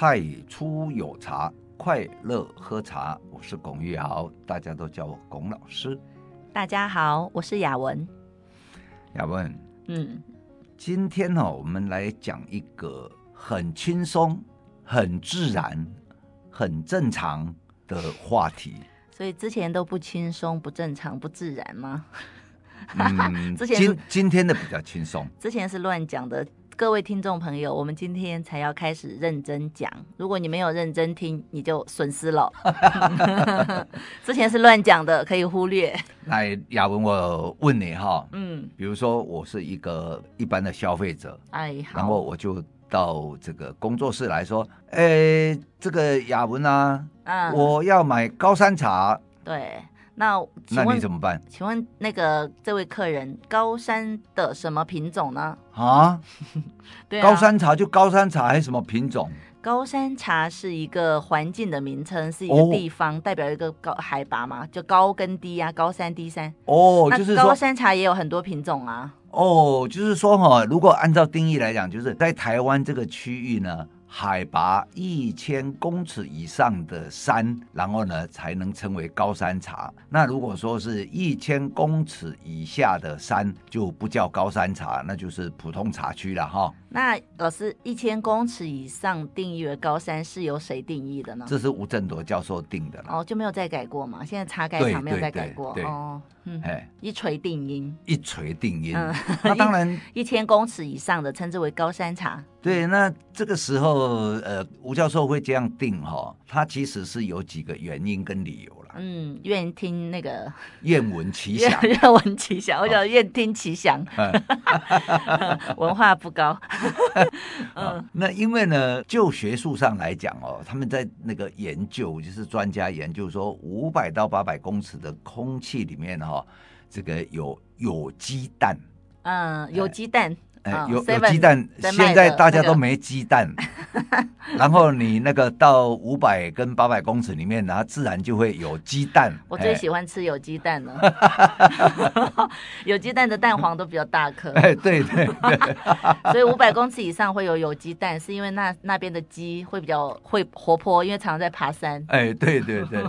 太初有茶，快乐喝茶。我是龚玉豪，大家都叫我龚老师。大家好，我是雅文。雅文，嗯，今天呢、哦，我们来讲一个很轻松、很自然、很正常的话题。所以之前都不轻松、不正常、不自然吗？嗯，之前今今天的比较轻松，之前是乱讲的。各位听众朋友，我们今天才要开始认真讲。如果你没有认真听，你就损失了。之前是乱讲的，可以忽略。那，雅文，我问你哈，嗯，比如说我是一个一般的消费者，哎，然后我就到这个工作室来说，哎，这个雅文啊，嗯，我要买高山茶，对。那那你怎么办？请问那个这位客人，高山的什么品种呢？啊，对啊，高山茶就高山茶，还是什么品种？高山茶是一个环境的名称，是一个地方，哦、代表一个高海拔嘛，就高跟低啊，高山低山。哦，就是高山茶也有很多品种啊。哦，就是说哈，如果按照定义来讲，就是在台湾这个区域呢。海拔一千公尺以上的山，然后呢才能称为高山茶。那如果说是一千公尺以下的山，就不叫高山茶，那就是普通茶区了哈。那老师，一千公尺以上定义为高山是由谁定义的呢？这是吴振铎教授定的哦，就没有再改过嘛？现在茶改厂没有再改过哦。嗯，一锤定音，一锤定音。嗯，那当然，一千公尺以上的称之为高山茶。对，那这个时候，呃，吴教授会这样定哈，他其实是有几个原因跟理由。嗯，愿听那个 愿闻其详，愿闻其详，我叫愿听其详，文化不高。嗯，那因为呢，就学术上来讲哦，他们在那个研究，就是专家研究说，五百到八百公尺的空气里面哈，这个有有鸡蛋，嗯，有机氮。有有鸡蛋，现在大家都没鸡蛋，然后你那个到五百跟八百公尺里面，然后自然就会有鸡蛋。我最喜欢吃有鸡蛋了，有鸡蛋的蛋黄都比较大颗。哎，对对对，所以五百公尺以上会有有鸡蛋，是因为那那边的鸡会比较会活泼，因为常常在爬山。哎，对对对，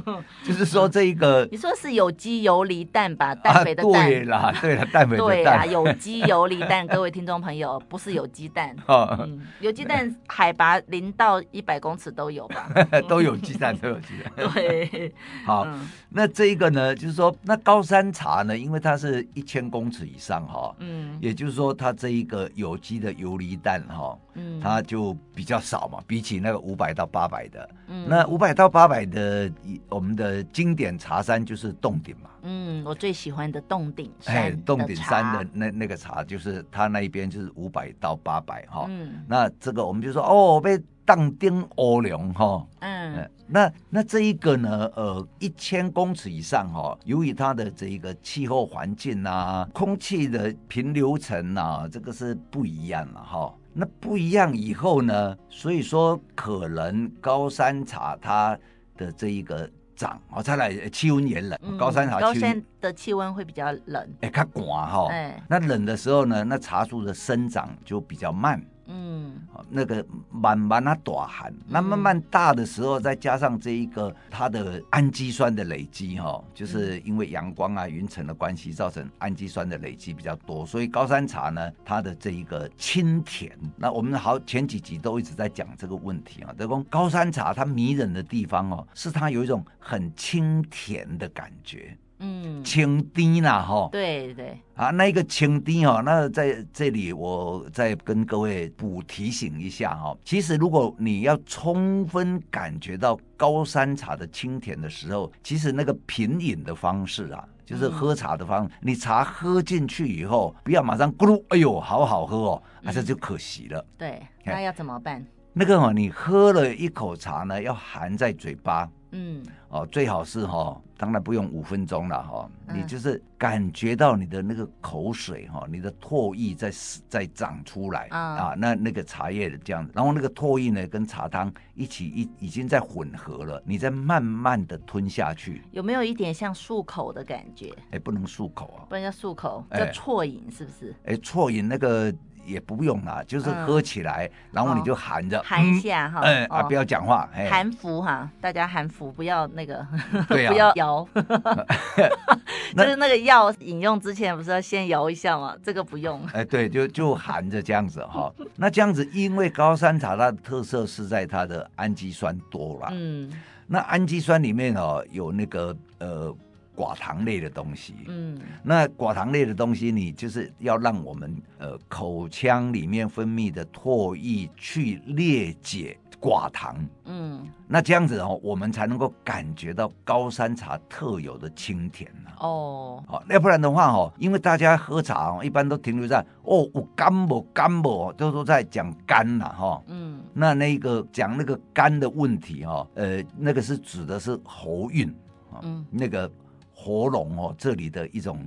就是说这一个，你说是有机游离蛋吧？蛋肥的蛋。对啦，对了，蛋肥的蛋。对啦，有机游离蛋，各位听众朋友。朋友不是有鸡蛋，嗯，有鸡蛋海拔零到一百公尺都有吧？都有鸡蛋，都有鸡蛋。对，好，嗯、那这一个呢，就是说，那高山茶呢，因为它是一千公尺以上哈，嗯，也就是说，它这一个有机的游离蛋哈，嗯，它就比较少嘛，比起那个五百到八百的，嗯，那五百到八百的，我们的经典茶山就是洞顶嘛，嗯，我最喜欢的洞顶山，哎，洞顶山的那那个茶，就是它那一边就是。是五百到八百哈，嗯，那这个我们就说哦，被当丁欧龙哈，嗯，那那这一个呢，呃，一千公尺以上哈，由于它的这一个气候环境啊，空气的平流层啊，这个是不一样了哈。那不一样以后呢，所以说可能高山茶它的这一个。涨哦，再来气温也冷，高山茶高山的气温会比较冷，哎，较寒哈，哎，那冷的时候呢，那茶树的生长就比较慢。嗯，那个慢慢它短寒，那慢慢大的时候，再加上这一个它的氨基酸的累积哈，就是因为阳光啊云层的关系，造成氨基酸的累积比较多，所以高山茶呢，它的这一个清甜，那我们好前几集都一直在讲这个问题啊，这个高山茶它迷人的地方哦，是它有一种很清甜的感觉。嗯，清甜啦，哈，对对啊，那一个清甜哦，那在这里我再跟各位补提醒一下哈，其实如果你要充分感觉到高山茶的清甜的时候，其实那个品饮的方式啊，就是喝茶的方你茶喝进去以后，不要马上咕噜，哎呦，好好喝哦，那这就可惜了。对，那要怎么办？那个哦，你喝了一口茶呢，要含在嘴巴。嗯，哦，最好是哈、哦，当然不用五分钟了哈、你就是感觉到你的那个口水哈、哦，你的唾液在在长出来、嗯、啊，那那个茶叶的这样子，然后那个唾液呢跟茶汤一起一已经在混合了，你再慢慢的吞下去，有没有一点像漱口的感觉？哎，不能漱口啊，不能叫漱口，叫啜饮是不是？哎，啜饮那个。也不用啦，就是喝起来，嗯、然后你就含着，含一下哈，哎啊，不要讲话，含服哈，大家含服，不要那个，对啊、不要摇，就是那个药饮用之前不是要先摇一下吗？这个不用，哎，对，就就含着这样子哈。那这样子，因为高山茶它的特色是在它的氨基酸多啦，嗯，那氨基酸里面哦有那个呃。寡糖类的东西，嗯，那寡糖类的东西，你就是要让我们呃口腔里面分泌的唾液去裂解寡糖，嗯，那这样子哦，我们才能够感觉到高山茶特有的清甜哦，好，要不然的话哦，因为大家喝茶哦，一般都停留在哦，我干不干不，都都在讲干了哈，嗯，那那个讲那个干的问题哈，呃，那个是指的是喉韵，嗯，那个。喉咙哦，这里的一种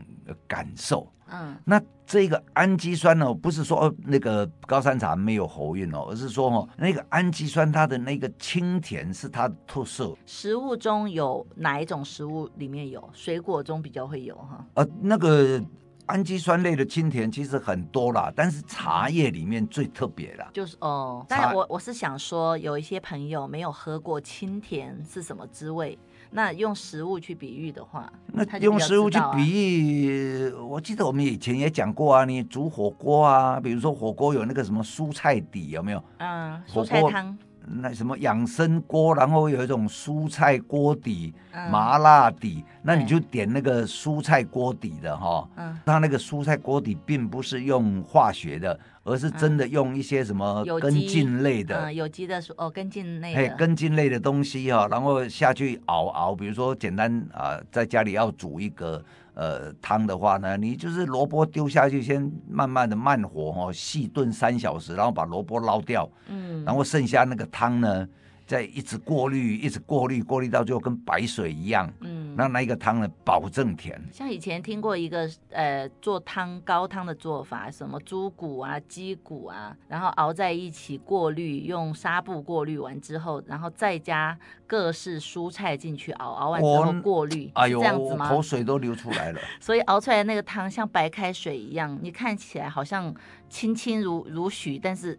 感受。嗯，那这个氨基酸呢，不是说那个高山茶没有喉韵哦，而是说哦，那个氨基酸它的那个清甜是它的特色。食物中有哪一种食物里面有？水果中比较会有哈。呃，那个氨基酸类的清甜其实很多啦，但是茶叶里面最特别啦。就是哦，但是我我是想说，有一些朋友没有喝过清甜是什么滋味。那用食物去比喻的话，那用食物去比喻，我记得我们以前也讲过啊，你煮火锅啊，比如说火锅有那个什么蔬菜底有没有？嗯，蔬菜汤。那什么养生锅，然后有一种蔬菜锅底、嗯、麻辣底，那你就点那个蔬菜锅底的哈。嗯，它那个蔬菜锅底并不是用化学的，而是真的用一些什么根茎类的，嗯、有机的哦，根茎类的，嘿，根茎类的东西哈，然后下去熬熬，比如说简单啊，在家里要煮一个。呃，汤的话呢，你就是萝卜丢下去，先慢慢的慢火哦，细炖三小时，然后把萝卜捞掉，嗯，然后剩下那个汤呢，再一直过滤，一直过滤，过滤到最后跟白水一样，嗯，那那一个汤呢，保证甜。像以前听过一个呃做汤高汤的做法，什么猪骨啊、鸡骨啊，然后熬在一起过滤，用纱布过滤完之后，然后再加各式蔬菜进去熬，熬完之后过滤，哎呦，这样子吗？口水都流出来了。所以熬出来的那个汤像白开水一样，你看起来好像清清如如许，但是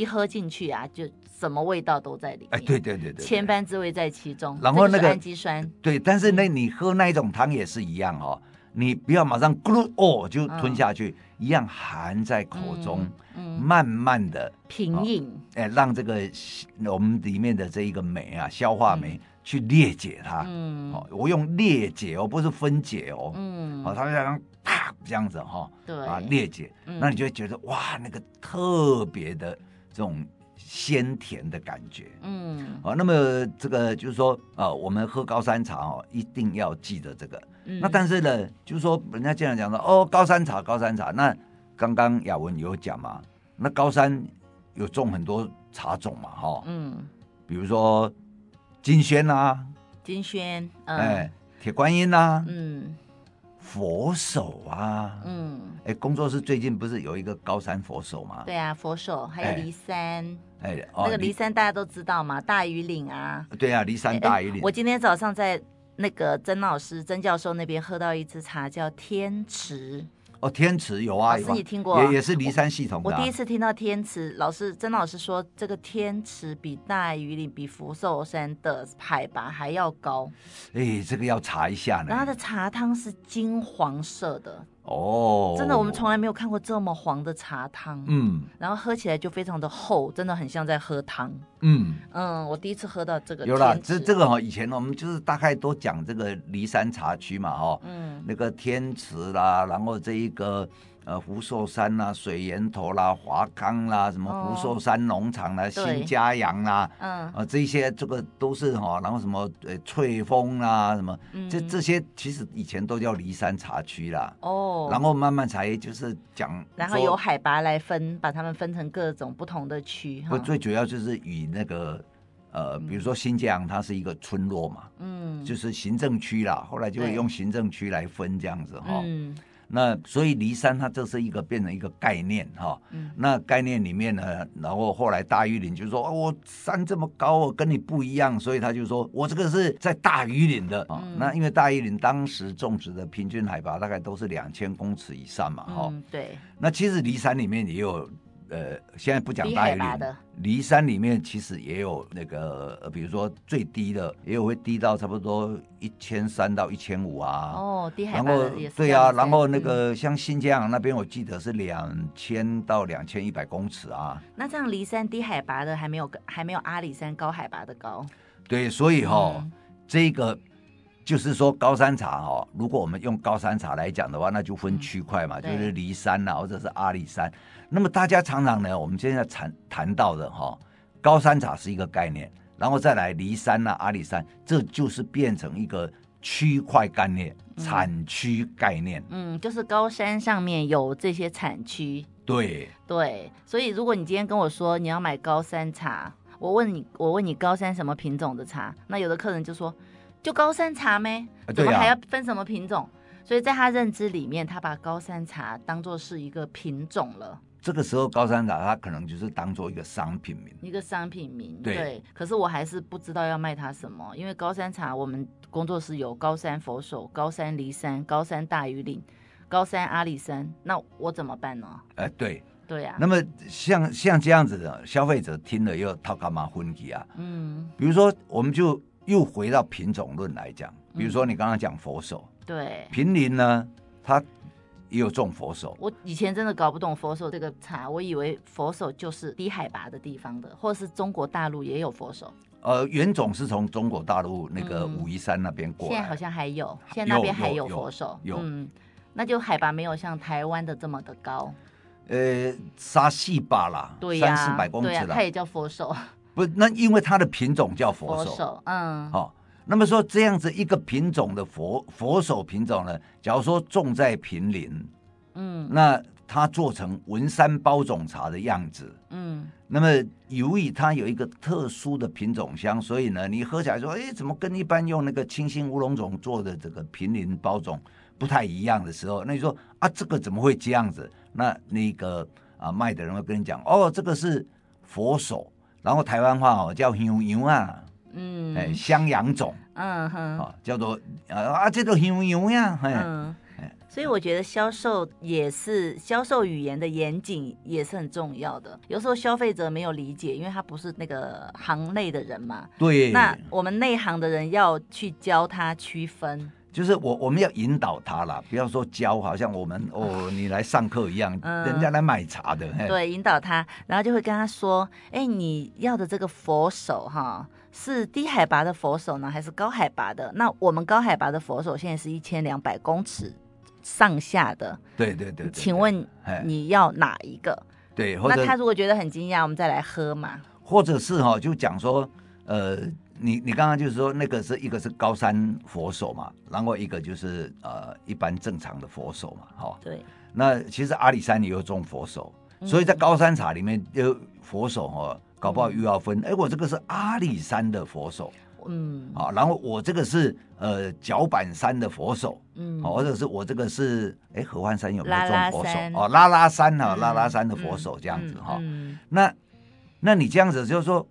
一喝进去啊，就。什么味道都在里面，哎，对对对对，千般滋味在其中。然后那个氨基酸，对，但是那你喝那一种汤也是一样哦，你不要马上咕噜哦就吞下去，一样含在口中，慢慢的品饮，哎，让这个我们里面的这一个酶啊，消化酶去裂解它。嗯，哦，我用裂解哦，不是分解哦。嗯，好，它就像啪这样子哈，对，啊，裂解，那你就会觉得哇，那个特别的这种。鲜甜的感觉，嗯，好，那么这个就是说，啊，我们喝高山茶哦，一定要记得这个。嗯、那但是呢，就是说，人家经常讲说，哦，高山茶，高山茶。那刚刚雅文有讲嘛，那高山有种很多茶种嘛，哈，嗯，比如说金萱啊，金萱，嗯、哎，铁观音啊，嗯。佛手啊，嗯，哎，工作室最近不是有一个高山佛手吗？对啊，佛手还有骊山，哎，那个骊山大家都知道嘛，大余岭啊，对啊，骊山大余岭。我今天早上在那个曾老师、曾教授那边喝到一支茶，叫天池。哦，天池有啊，是你听过？也也是骊山系统的。我第一次听到天池，老师曾老师说，这个天池比大余岭、比福寿山的海拔还要高。哎，这个要查一下呢。然后它的茶汤是金黄色的。哦，真的，我们从来没有看过这么黄的茶汤。嗯，然后喝起来就非常的厚，真的很像在喝汤。嗯嗯，我第一次喝到这个。有了，这这个哈，以前我们就是大概都讲这个骊山茶区嘛，哈，嗯，那个天池啦，然后这一个。呃，福寿山啦、啊，水源头啦，华康啦，什么福寿山农场啦，哦、新嘉阳啦，嗯，啊、呃，这些这个都是哈，然后什么呃翠峰啦，什么，嗯、这这些其实以前都叫离山茶区啦，哦，然后慢慢才就是讲，然后由海拔来分，把它们分成各种不同的区，不，最主要就是以那个呃，比如说新嘉阳它是一个村落嘛，嗯，就是行政区啦，后来就会用行政区来分这样子哈。嗯那所以骊山它这是一个变成一个概念哈。嗯。那概念里面呢，然后后来大玉岭就说：“哦，我山这么高，我跟你不一样。”所以他就说：“我这个是在大玉岭的。”嗯。那因为大玉岭当时种植的平均海拔大概都是两千公尺以上嘛，哈。嗯，对。那其实骊山里面也有。呃，现在不讲大禹岭，梨山里面其实也有那个，比如说最低的，也有会低到差不多一千三到一千五啊。哦，低海拔的也是。对啊，然后那个像新疆那边，我记得是两千到两千一百公尺啊。那这样离山低海拔的还没有还没有阿里山高海拔的高。对，所以哈、哦，嗯、这个就是说高山茶哈、哦，如果我们用高山茶来讲的话，那就分区块嘛，嗯、就是梨山呐、啊，或者是阿里山。那么大家常常呢，我们现在谈谈到的哈，高山茶是一个概念，然后再来梨山呐、啊、阿里山，这就是变成一个区块概念、嗯、产区概念。嗯，就是高山上面有这些产区。对对，所以如果你今天跟我说你要买高山茶，我问你，我问你高山什么品种的茶？那有的客人就说，就高山茶咩？怎么还要分什么品种？啊、所以在他认知里面，他把高山茶当做是一个品种了。这个时候，高山茶它可能就是当做一个商品名，一个商品名。对，对，可是我还是不知道要卖它什么，因为高山茶我们工作室有高山佛手、高山梨山、高山大禹岭、高山阿里山，那我怎么办呢？哎，对，对呀、啊。那么像像这样子的消费者听了又掏干嘛分歧啊？嗯，比如说我们就又回到品种论来讲，比如说你刚刚讲佛手，嗯、对，平林呢，它。也有种佛手，我以前真的搞不懂佛手这个茶，我以为佛手就是低海拔的地方的，或是中国大陆也有佛手。呃，原种是从中国大陆那个武夷山那边过来，嗯，现在好像还有，现在那边还有佛手，有，有有。有嗯，那就海拔没有像台湾的这么的高，呃，三四百啦，对呀，三四百公尺啦，它也叫佛手，不，那因为它的品种叫佛手，佛手嗯，好，哦。那么说这样子一个品种的佛佛手品种呢，假如说种在平林，嗯，那它做成文山包种茶的样子，嗯，那么由于它有一个特殊的品种香，所以呢，你喝起来说，哎，怎么跟一般用那个清新乌龙种做的这个平林包种不太一样的时候，那你说啊，这个怎么会这样子？那那个啊卖的人会跟你讲，哦，这个是佛手，然后台湾话哦叫香羊啊。嗯，哎，襄阳种，嗯哼，哦，叫做啊，这个香油呀，嗯，所以我觉得销售也是销售语言的严谨也是很重要的。有时候消费者没有理解，因为他不是那个行内的人嘛。对。那我们内行的人要去教他区分，就是我我们要引导他啦，不要说教，好像我们哦，你来上课一样，嗯、人家来买茶的。对，引导他，然后就会跟他说，哎，你要的这个佛手哈。是低海拔的佛手呢，还是高海拔的？那我们高海拔的佛手现在是一千两百公尺上下的。对对对，对，对。请问你要哪一个？对，那他如果觉得很惊讶，我们再来喝嘛。或者是哈、哦，就讲说，呃，你你刚刚就是说那个是一个是高山佛手嘛，然后一个就是呃一般正常的佛手嘛，哈、哦。对。那其实阿里山也有种佛手，所以在高山茶里面有佛手哈。哦搞不好又要分，哎、嗯，我这个是阿里山的佛手，嗯，啊，然后我这个是呃角板山的佛手，嗯，或者是我这个是哎合欢山有没有种佛手？哦，拉拉山啊，拉拉山的佛手这样子哈、那那你这样子就是说，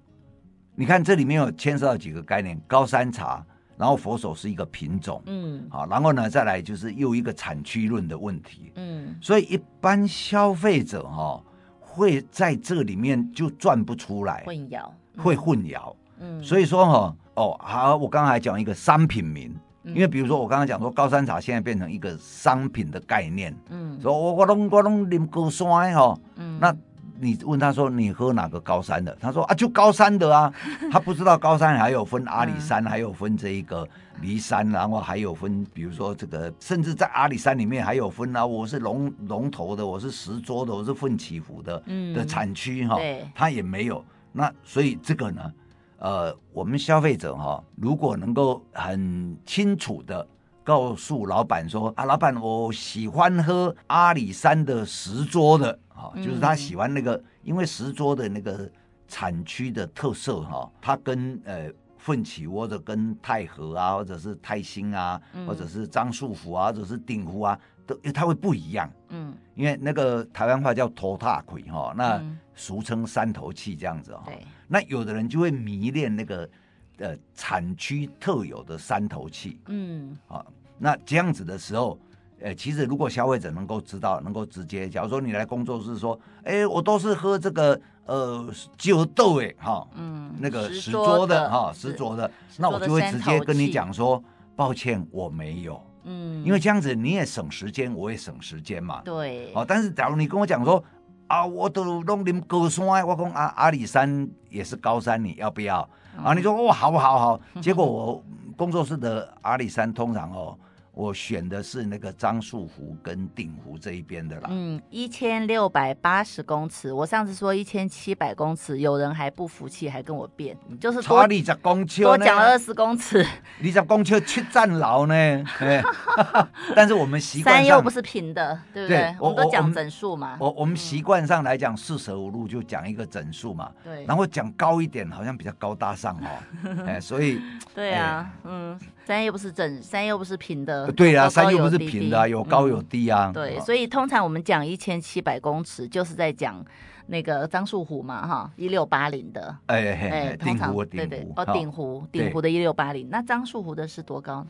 你看这里面有牵涉到几个概念，高山茶，然后佛手是一个品种，嗯，好，然后呢再来就是又一个产区论的问题，嗯，所以一般消费者哈。会在这里面就转不出来，混淆，会混淆。嗯，所以说哈，哦，好，我刚才讲一个商品名，因为比如说我刚刚讲说高山茶现在变成一个商品的概念，嗯，说我我拢我拢啉高山哈，嗯，那。你问他说，你喝哪个高山的？他说啊，就高山的啊。他不知道高山还有分阿里山，还有分这一个骊山，然后还有分，比如说这个，甚至在阿里山里面还有分啊。我是龙龙头的，我是石桌的，我是奋起湖的，嗯，的产区哈，他也没有。那所以这个呢，呃，我们消费者哈，如果能够很清楚的告诉老板说啊，老板，我喜欢喝阿里山的石桌的。就是他喜欢那个，因为石桌的那个产区的特色哈，它跟呃奋起或者跟太和啊，或者是泰兴啊，或者是樟树湖啊，或者是鼎湖啊，都它会不一样。嗯，因为那个台湾话叫头大魁哈，那俗称三头气这样子哈。对。那有的人就会迷恋那个呃产区特有的山头气。嗯。啊，那这样子的时候，呃，其实如果消费者能够知道，能够直接，假如说你来工作室说，哎，我都是喝这个呃酒豆哎哈，嗯，那个石桌的哈，石桌的，那我就会直接跟你讲说，抱歉，我没有。嗯，因为这样子你也省时间，我也省时间嘛。对。哦，但是假如你跟我讲说啊，我都弄你们高山，我讲阿阿里山也是高山，你要不要？嗯、啊，你说哦，好不好？好。结果我工作室的阿里山通常哦。我选的是那个樟树湖跟鼎湖这一边的啦。嗯，一千六百八十公尺，我上次说一千七百公尺，有人还不服气，还跟我辩，就是多二十公尺，多讲了二十公尺，二十公尺去站牢呢。但是我们习惯山又不是平的，对不对？对我们都讲整数嘛。我我们习惯上来讲，四舍五入就讲一个整数嘛。对。然后讲高一点，好像比较高大上哦。哎，所以。对啊，嗯。山又不是整，山又不是平的。对啊，山又不是平的，有高有低啊。对，所以通常我们讲一千七百公尺，就是在讲那个樟树湖嘛，哈，一六八零的。哎哎，鼎湖，鼎湖，哦，鼎湖，鼎湖的一六八零。那樟树湖的是多高？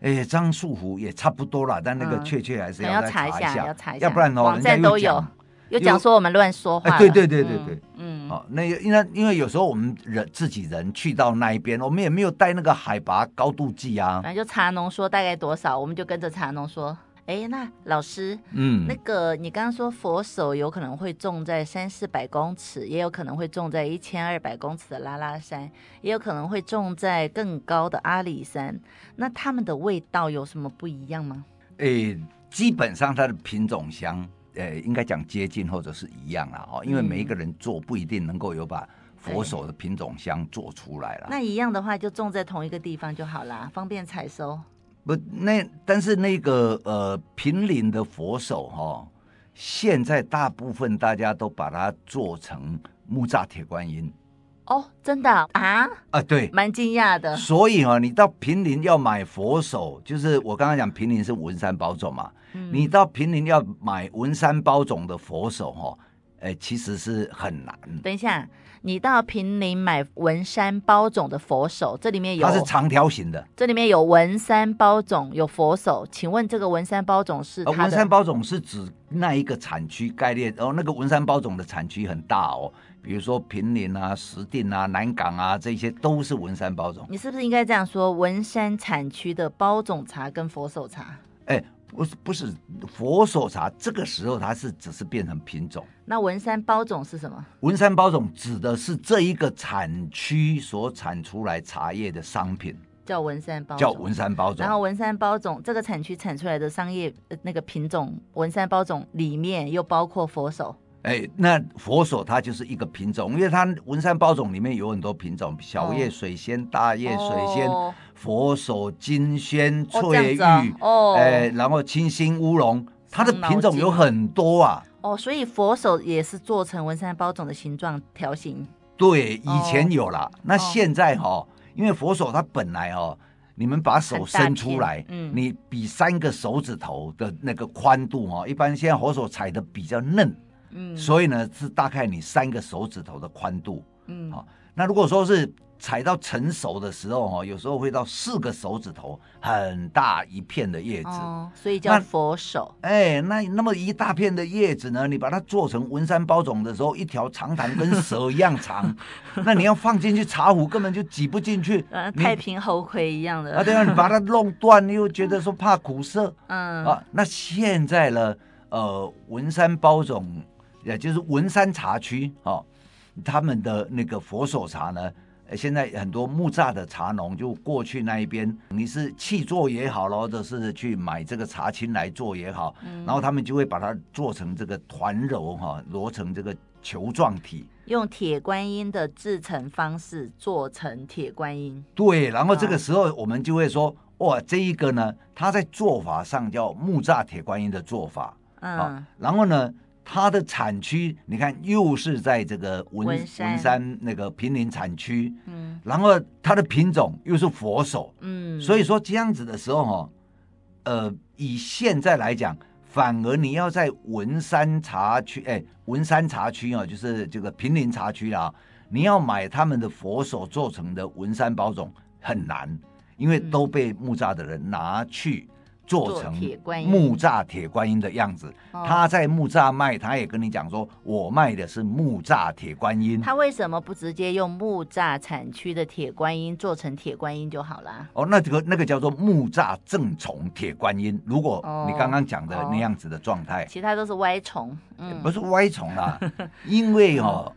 哎，樟树湖也差不多了，但那个确切还是要查一下，要查一下，要不然哦，网站都有。又讲说我们乱说话，对对对对对，嗯，好，那因为因为有时候我们人自己人去到那一边，我们也没有带那个海拔高度计啊，反正就茶农说大概多少，我们就跟着茶农说，哎，那老师，嗯，那个你刚刚说佛手有可能会种在三四百公尺，也有可能会种在一千二百公尺的拉拉山，也有可能会种在更高的阿里山，那它们的味道有什么不一样吗？哎，基本上它的品种香。呃，应该讲接近或者是一样啦，哦，因为每一个人做不一定能够有把佛手的品种香做出来了。那一样的话，就种在同一个地方就好啦，方便采收。不，那但是那个呃平林的佛手哈、哦，现在大部分大家都把它做成木栅铁观音。哦，真的啊？啊，对，蛮惊讶的。所以啊，你到平林要买佛手，就是我刚刚讲平林是文山包种嘛。嗯、你到平林要买文山包种的佛手，哈，哎，其实是很难。等一下，你到平林买文山包种的佛手，这里面有它是长条形的，这里面有文山包种，有佛手。请问这个文山包种是？文山包种是指那一个产区概念，哦，那个文山包种的产区很大哦。比如说平林啊、石碇啊、南港啊，这些都是文山包种。你是不是应该这样说？文山产区的包种茶跟佛手茶？哎，不是，不是佛手茶，这个时候它是只是变成品种。那文山包种是什么？文山包种指的是这一个产区所产出来茶叶的商品，叫文山包种。叫文山包种。然后文山包种这个产区产出来的商业那个品种，文山包种里面又包括佛手。哎，那佛手它就是一个品种，因为它文山包种里面有很多品种，小叶水仙、大叶水仙、哦、佛手、金萱、翠玉，哦，哎，然后清新乌龙，它的品种有很多啊。哦，所以佛手也是做成文山包种的形状条形。对，以前有了，哦、那现在哈、哦，因为佛手它本来哦，你们把手伸出来，嗯，你比三个手指头的那个宽度哦，一般现在佛手采的比较嫩。嗯，所以呢，是大概你三个手指头的宽度，嗯，好，那如果说是采到成熟的时候哦，有时候会到四个手指头，很大一片的叶子，哦，所以叫佛手。哎，那那么一大片的叶子呢，你把它做成文山包种的时候，一条长弹跟蛇一样长，那你要放进去茶壶根本就挤不进去，呃，太平猴魁一样的。啊，对啊，你把它弄断，你又觉得说怕苦涩，嗯，啊，那现在呢，呃，文山包种。也就是文山茶区哦，他们的那个佛手茶呢，现在很多木栅的茶农就过去那一边，你是契作也好，或者是去买这个茶青来做也好，嗯、然后他们就会把它做成这个团揉哈，揉成这个球状体，用铁观音的制成方式做成铁观音。对，然后这个时候我们就会说，哦、哇，这一个呢，它在做法上叫木栅铁观音的做法，嗯、哦，然后呢。它的产区，你看又是在这个文文山，那个平林产区，嗯，然后它的品种又是佛手，嗯，所以说这样子的时候哈，呃，以现在来讲，反而你要在文山茶区，哎，文山茶区啊，就是这个平林茶区啊，你要买他们的佛手做成的文山包种很难，因为都被木栅的人拿去。做成木栅铁观音的样子，他在木栅卖，他也跟你讲说，我卖的是木栅铁观音。他为什么不直接用木栅产区的铁观音做成铁观音就好了？哦，那这个那个叫做木栅正崇铁观音。如果你刚刚讲的那样子的状态，其他都是歪崇，嗯，不是歪崇啦，因为哦，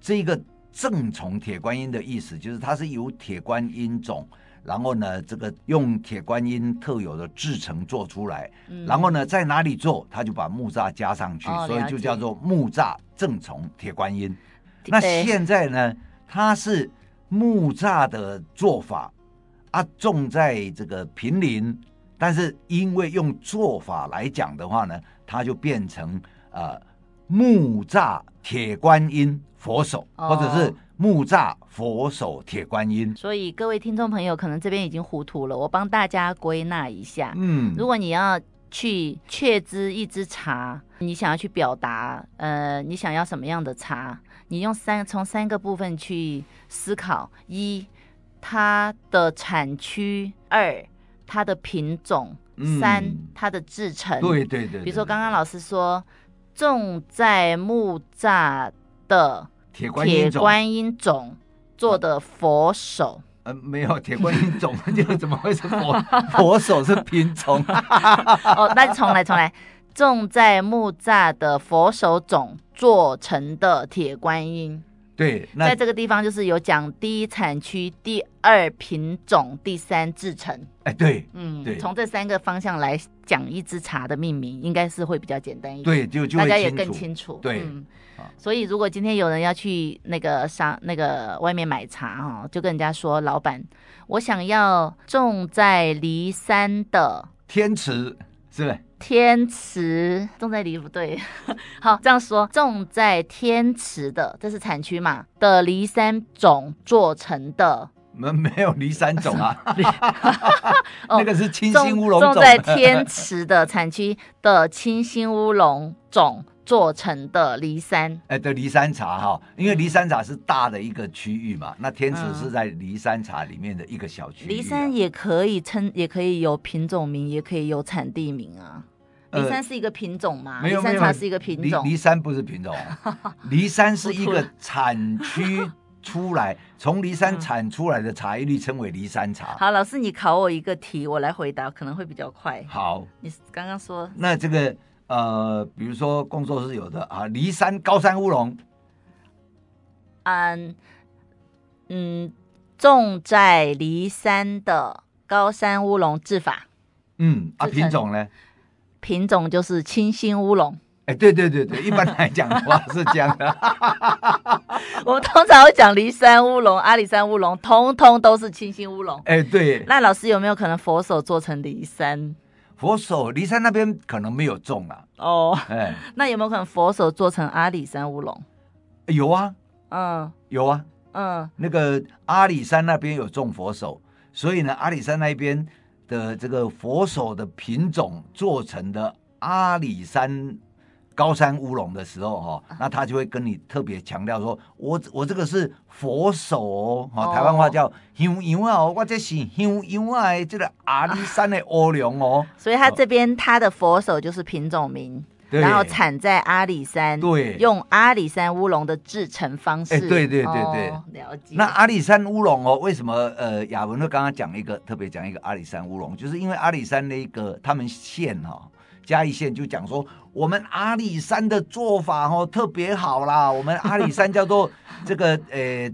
这个正崇铁观音的意思就是它是由铁观音种。然后呢，这个用铁观音特有的制成做出来，嗯、然后呢，在哪里做，他就把木栅加上去，哦、所以就叫做木栅正从铁观音。那现在呢，它是木栅的做法啊，种在这个平林，但是因为用做法来讲的话呢，它就变成呃木栅铁观音佛手，哦、或者是。木栅佛手铁观音，所以各位听众朋友可能这边已经糊涂了，我帮大家归纳一下。嗯，如果你要去确知一支茶，你想要去表达，呃，你想要什么样的茶，你用三从三个部分去思考：一，它的产区；二，它的品种；三，它的制成。对对对。比如说刚刚老师说，种在木栅的。铁观音种，观音种做的佛手，呃，没有铁观音种，就 怎么会是佛 佛手是品种？哦，那就重来重来，种在木栅的佛手种做成的铁观音。对，在这个地方就是有讲第一产区、第二品种、第三制成。哎，对，嗯，对，从这三个方向来讲一支茶的命名，应该是会比较简单一点。对，就就大家也更清楚。对。嗯所以，如果今天有人要去那个商那个外面买茶哈，就跟人家说：“老板，我想要种在骊山的天池，是不是？天池种在离不对，好这样说，种在天池的，这是产区嘛的骊山种做成的，没没有骊山种啊？那个是清新乌龙种，种在天池的产区的清新乌龙种。”做成的梨山，哎、欸，的梨山茶哈，因为梨山茶是大的一个区域嘛，那天池是在梨山茶里面的一个小区域。梨山也可以称，也可以有品种名，也可以有产地名啊。梨山是一个品种吗？梨山茶是一个品种。梨山不是品种，梨山是一个产区出来，从梨山产出来的茶叶绿称为梨山茶。好，老师，你考我一个题，我来回答，可能会比较快。好，你刚刚说那这个。呃，比如说工作室有的啊，骊山高山乌龙，嗯嗯，种在骊山的高山乌龙制法，嗯啊，品种呢？品种就是清新乌龙。哎，对对对对，一般来讲的话是这样的。我们通常会讲骊山乌龙、阿里山乌龙，通通都是清新乌龙。哎，对。那老师有没有可能佛手做成骊山？佛手骊山那边可能没有种啊。哦，哎，那有没有可能佛手做成阿里山乌龙？有啊，嗯，有啊，嗯，那个阿里山那边有种佛手，所以呢，阿里山那边的这个佛手的品种做成的阿里山。高山乌龙的时候，哈，那他就会跟你特别强调说，我我这个是佛手哦，哈，台湾话叫香油啊，我这是香油啊，这个阿里山的乌龙哦。所以他这边他的佛手就是品种名，然后产在阿里山，对，用阿里山乌龙的制成方式，对对对对对，哦、了解。那阿里山乌龙哦，为什么呃雅文呢刚刚讲一个特别讲一个阿里山乌龙，就是因为阿里山那个他们县哈、哦。嘉义县就讲说，我们阿里山的做法哦特别好啦。我们阿里山叫做 这个呃，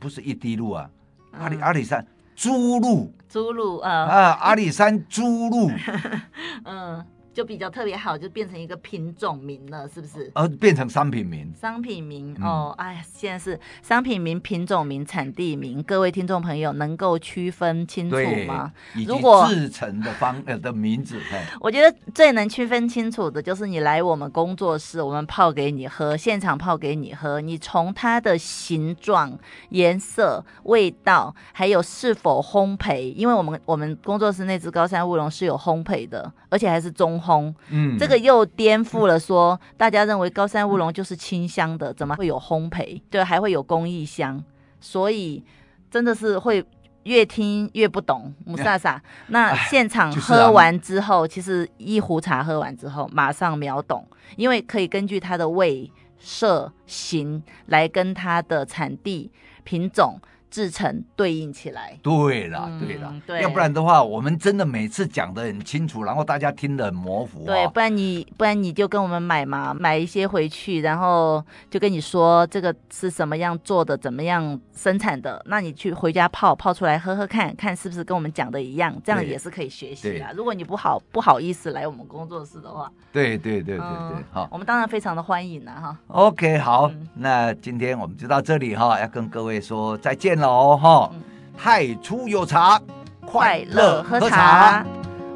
不是一滴露啊，阿里阿里山猪露，猪露啊啊，阿里山猪露，嗯。就比较特别好，就变成一个品种名了，是不是？呃，变成商品名。商品名、嗯、哦，哎，现在是商品名、品种名、产地名，各位听众朋友能够区分清楚吗？如果制成的方呃的名字，我觉得最能区分清楚的就是你来我们工作室，我们泡给你喝，现场泡给你喝，你从它的形状、颜色、味道，还有是否烘焙，因为我们我们工作室那只高山乌龙是有烘焙的，而且还是中。烘。嗯，这个又颠覆了说大家认为高山乌龙就是清香的，怎么会有烘焙？对，还会有工艺香，所以真的是会。越听越不懂，母萨萨。那现场喝完之后，其实一壶茶喝完之后，马上秒懂，因为可以根据它的味、色、形来跟它的产地、品种。制成对应起来，对了，对了，要不然的话，我们真的每次讲的很清楚，然后大家听得很模糊。对，不然你不然你就跟我们买嘛，买一些回去，然后就跟你说这个是什么样做的，怎么样生产的，那你去回家泡泡出来喝喝看看是不是跟我们讲的一样，这样也是可以学习的。如果你不好不好意思来我们工作室的话，对对对对对，好，我们当然非常的欢迎了哈。OK，好，那今天我们就到这里哈，要跟各位说再见。喽哈，太初有茶，快乐喝茶。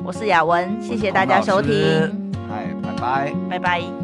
我是雅文，谢谢大家收听。哎，拜拜，拜拜。